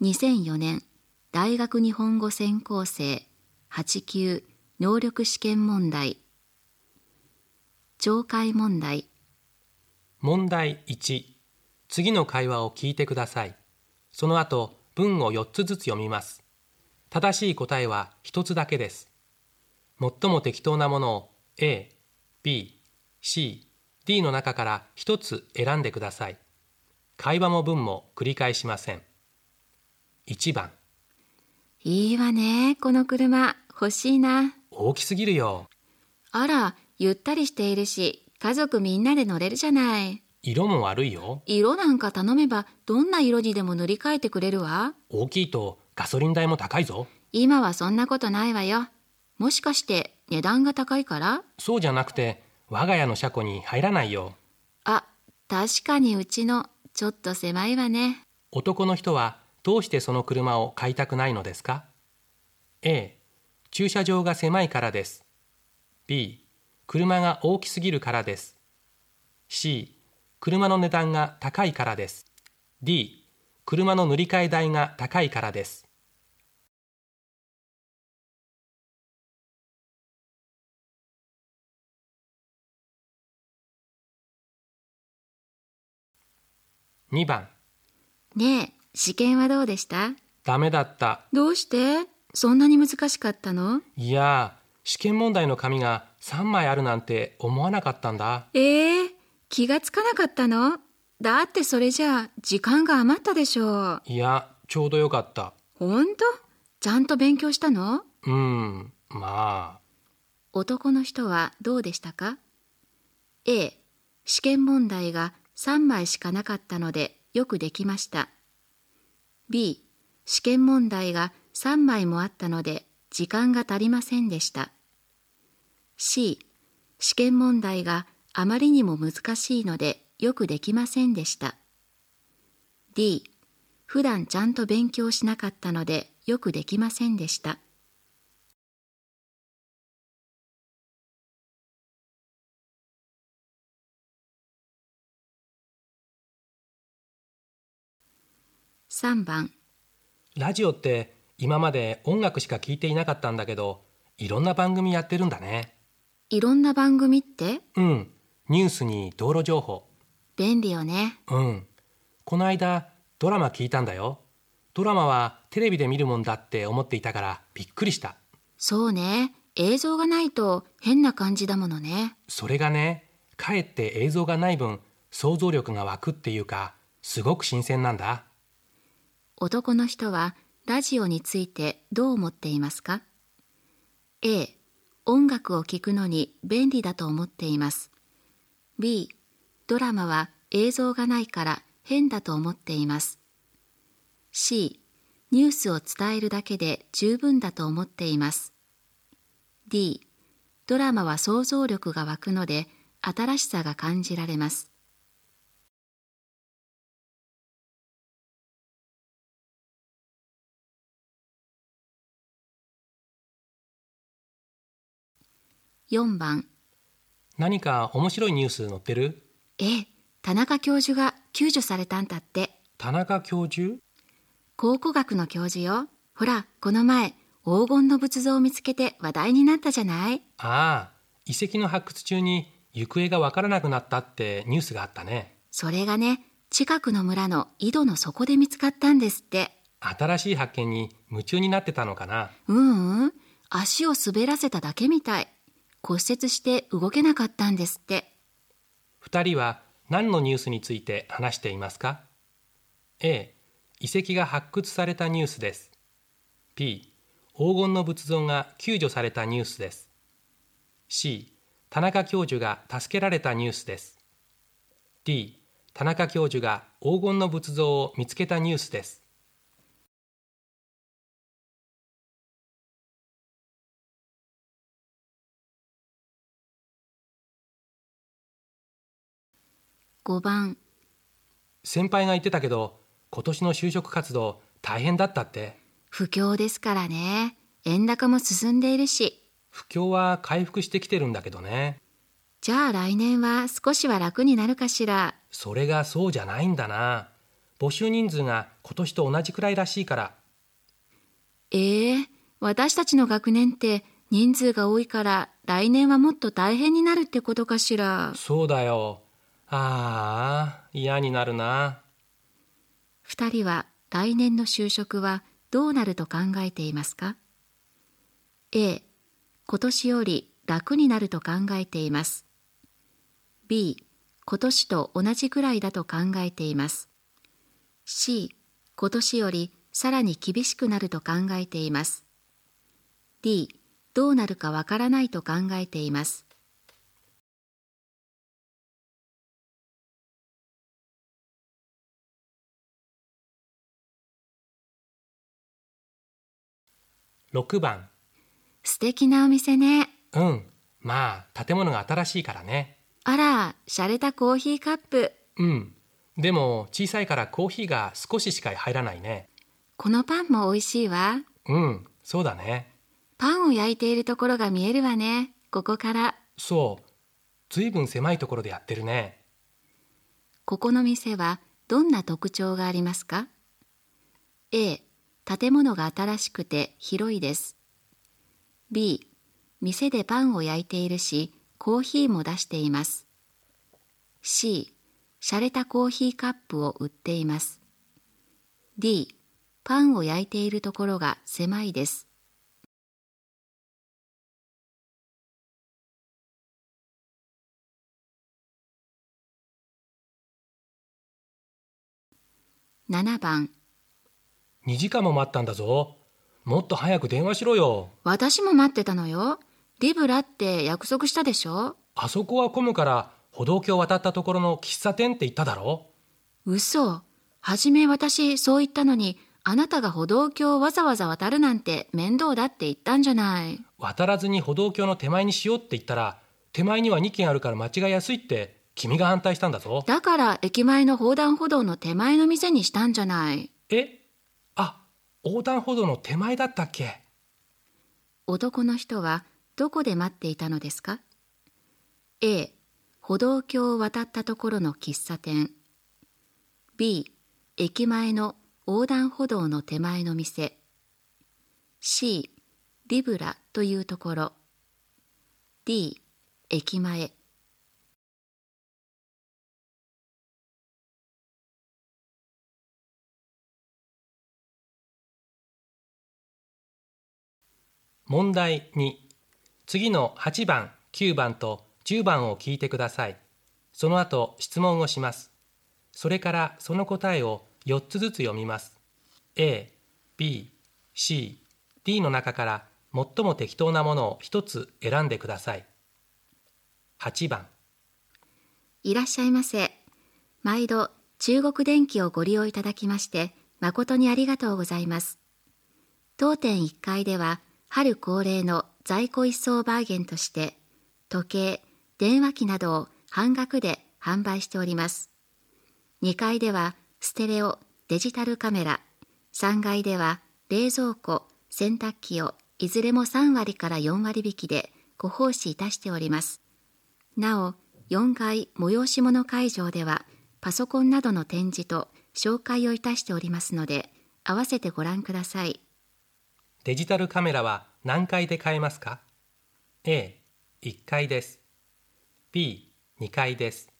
2004年大学日本語専攻生8級能力試験問題懲戒問題。問題1次の会話を聞いてください。その後文を4つずつ読みます。正しい答えは1つだけです。最も適当なものを A、B、C、D の中から1つ選んでください。会話も文も繰り返しません。1番。いいわねこの車。欲しいな。大きすぎるよ。あらゆったりしているし家族みんなで乗れるじゃない。色も悪いよ。色なんか頼めばどんな色にでも塗り替えてくれるわ。大きいとガソリン代も高いぞ。今はそんなことないわよ。もしかして値段が高いから？そうじゃなくて我が家の車庫に入らないよ。あ確かにうちのちょっと狭いわね。男の人はどうしてその車を買いたくないのですか？A 駐車場が狭いからです。B 車が大きすぎるからです。C 車の値段が高いからです。D 車の塗り替え代が高いからです。2番。ねえ。試験はどうでした？ダメだった。どうして？そんなに難しかったの？いや試験問題の紙が3枚あるなんて思わなかったんだ。ええ気がつかなかったの？だってそれじゃあ時間が余ったでしょう。いやちょうどよかった。ほんとちゃんと勉強したの？うんまあ。男の人はどうでしたか？A 試験問題が3枚しかなかったのでよくできました B 試験問題が3枚もあったので時間が足りませんでした。C 試験問題があまりにも難しいのでよくできませんでした。D 普段ちゃんと勉強しなかったのでよくできませんでした。3番。ラジオって今まで音楽しか聞いていなかったんだけどいろんな番組やってるんだね。いろんな番組って？うん。ニュースに道路情報。便利よね。うん。この間ドラマ聞いたんだよ。ドラマはテレビで見るもんだって思っていたからびっくりした。そうね。映像がないと変な感じだものね。それがねかえって映像がない分想像力が湧くっていうかすごく新鮮なんだ男の人はラジオについてどう思っていますか？A 音楽を聴くのに便利だと思っています。B ドラマは映像がないから変だと思っています。C ニュースを伝えるだけで十分だと思っています。D ドラマは想像力が湧くので新しさが感じられます。4番。何か面白いニュース載ってる？ええ田中教授が救助されたんだって。田中教授？考古学の教授よ。ほらこの前黄金の仏像を見つけて話題になったじゃない？ああ遺跡の発掘中に行方がわからなくなったってニュースがあったね。それがね近くの村の井戸の底で見つかったんですって。新しい発見に夢中になってたのかな？ううんうん足を滑らせただけみたい骨折して動けなかったんですって。2人は何のニュースについて話していますか？A 遺跡が発掘されたニュースです。B 黄金の仏像が救助されたニュースです。C 田中教授が助けられたニュースです。D 田中教授が黄金の仏像を見つけたニュースです。5番。先輩が言ってたけど今年の就職活動大変だったって。不況ですからね。円高も進んでいるし。不況は回復してきてるんだけどね。じゃあ来年は少しは楽になるかしら。それがそうじゃないんだな。募集人数が今年と同じくらいらしいから。ええ私たちの学年って人数が多いから来年はもっと大変になるってことかしら。そうだよ。ああ、嫌になるな。二人は来年の就職はどうなると考えていますか ?A、今年より楽になると考えています。B、今年と同じくらいだと考えています。C、今年よりさらに厳しくなると考えています。D、どうなるかわからないと考えています。6番素敵なお店ね。うんまあ建物が新しいからねあら、洒落たコーヒーカップ。うんでも小さいからコーヒーが少ししか入らないねこのパンも美味しいわ。うんそうだねパンを焼いているところが見えるわね。ここから。そうずいぶん狭いところでやってるねここの店はどんな特徴がありますか ?A、建物が新しくて広いです。B、店でパンを焼いているし、コーヒーも出しています。C、洒落たコーヒーカップを売っています。D、パンを焼いているところが狭いです。7番2時間も待ったんだぞもっと早く電話しろよ私も待ってたのよ。リブラって約束したでしょ？あそこは混むから歩道橋渡ったところの喫茶店って言っただろ嘘。はじめ私そう言ったのに、あなたが歩道橋をわざわざ渡るなんて面倒だって言ったんじゃない。渡らずに歩道橋の手前にしようって言ったら手前には2軒あるから間違いやすいって君が反対したんだぞだから駅前の横断歩道の手前の店にしたんじゃない。え？あ横断歩道の手前だったっけ？男の人はどこで待っていたのですか ?A、歩道橋を渡ったところの喫茶店。B、駅前の横断歩道の手前の店。C、リブラというところ。D、駅前。問題2次の8番9番と10番を聞いてください。その後質問をします。それからその答えを4つずつ読みます。A、B、C、D の中から最も適当なものを1つ選んでください。8番。いらっしゃいませ。毎度中国電気をご利用いただきまして誠にありがとうございます。当店1階では春恒例の在庫一掃バーゲンとして時計、電話機などを半額で販売しております。2階ではステレオ、デジタルカメラ、3階では冷蔵庫、洗濯機をいずれも3割から4割引きでご奉仕いたしております。なお、4階催し物会場では、パソコンなどの展示と紹介をいたしておりますので、合わせてご覧ください。デジタルカメラは何階で買えますか？A、1階です。B、2階です。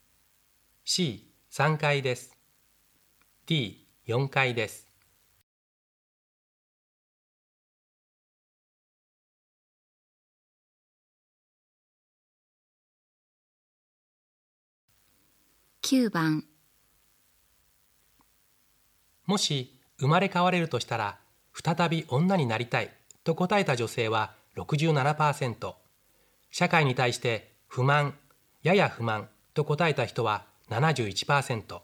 C、3階です。D、4階です。9番、もし生まれ変われるとしたら再び女になりたい。と答えた女性は67%社会に対して不満やや不満。と答えた人は71%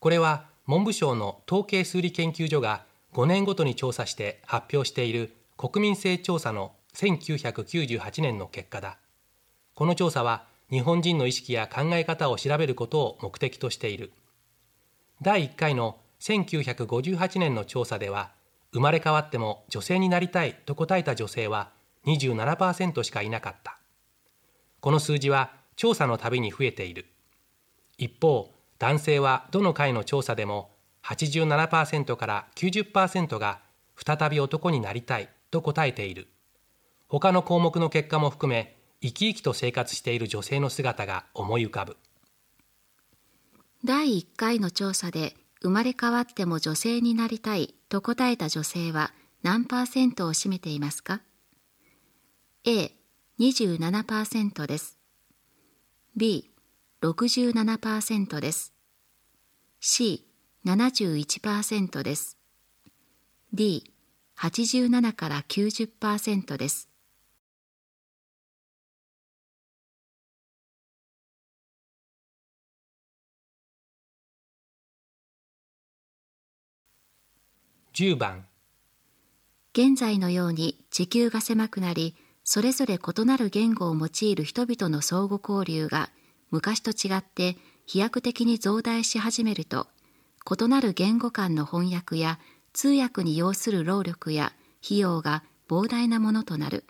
これは文部省の統計数理研究所が5年ごとに調査して発表している国民性調査の1998年の結果だ。この調査は日本人の意識や考え方を調べることを目的としている。第1回の1958年の調査では生まれ変わっても女性になりたいと答えた女性は27%しかいなかったこの数字は調査のたびに増えている一方男性はどの回の調査でも87%から90%が再び男になりたいと答えている。他の項目の結果も含め、生き生きと生活している女性の姿が思い浮かぶ。第1回の調査で生まれ変わっても女性になりたいと答えた女性は何パーセントを占めていますか ?A27% です。B67% です。C71% です。D87 から90%です。10番現在のように地球が狭くなりそれぞれ異なる言語を用いる人々の相互交流が昔と違って飛躍的に増大し始めると異なる言語間の翻訳や通訳に要する労力や費用が膨大なものとなる。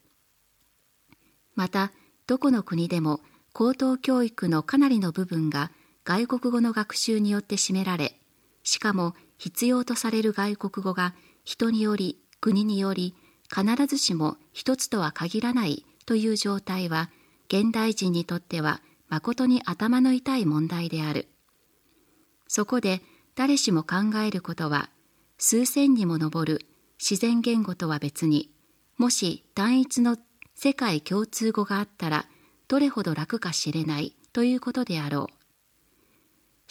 またどこの国でも高等教育のかなりの部分が外国語の学習によって占められしかも必要とされる外国語が人により国により必ずしも一つとは限らないという状態は現代人にとっては誠に頭の痛い問題である。そこで誰しも考えることは数千にも上る自然言語とは別にもし単一の世界共通語があったらどれほど楽か知れないということであろう。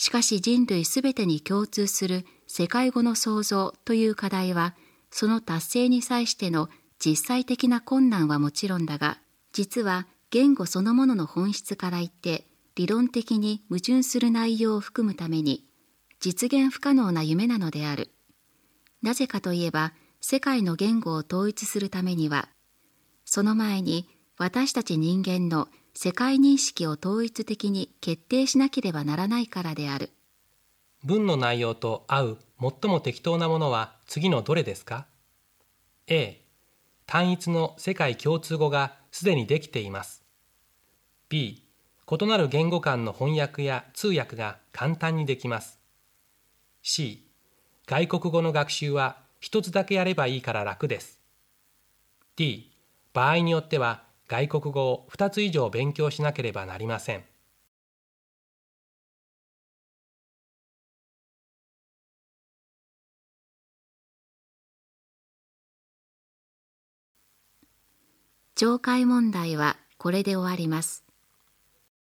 しかし人類すべてに共通する世界語の創造という課題は、その達成に際しての実際的な困難はもちろんだが、実は言語そのものの本質から言って理論的に矛盾する内容を含むために実現不可能な夢なのである。なぜかといえば世界の言語を統一するためにはその前に私たち人間の世界認識を統一的に決定しなければならないからである。文の内容と合う最も適当なものは次のどれですか？A 単一の世界共通語がすでにできています。B 異なる言語間の翻訳や通訳が簡単にできます。C 外国語の学習は一つだけやればいいから楽です。D 場合によっては外国語を2つ以上勉強しなければなりません。懲戒問題はこれで終わります。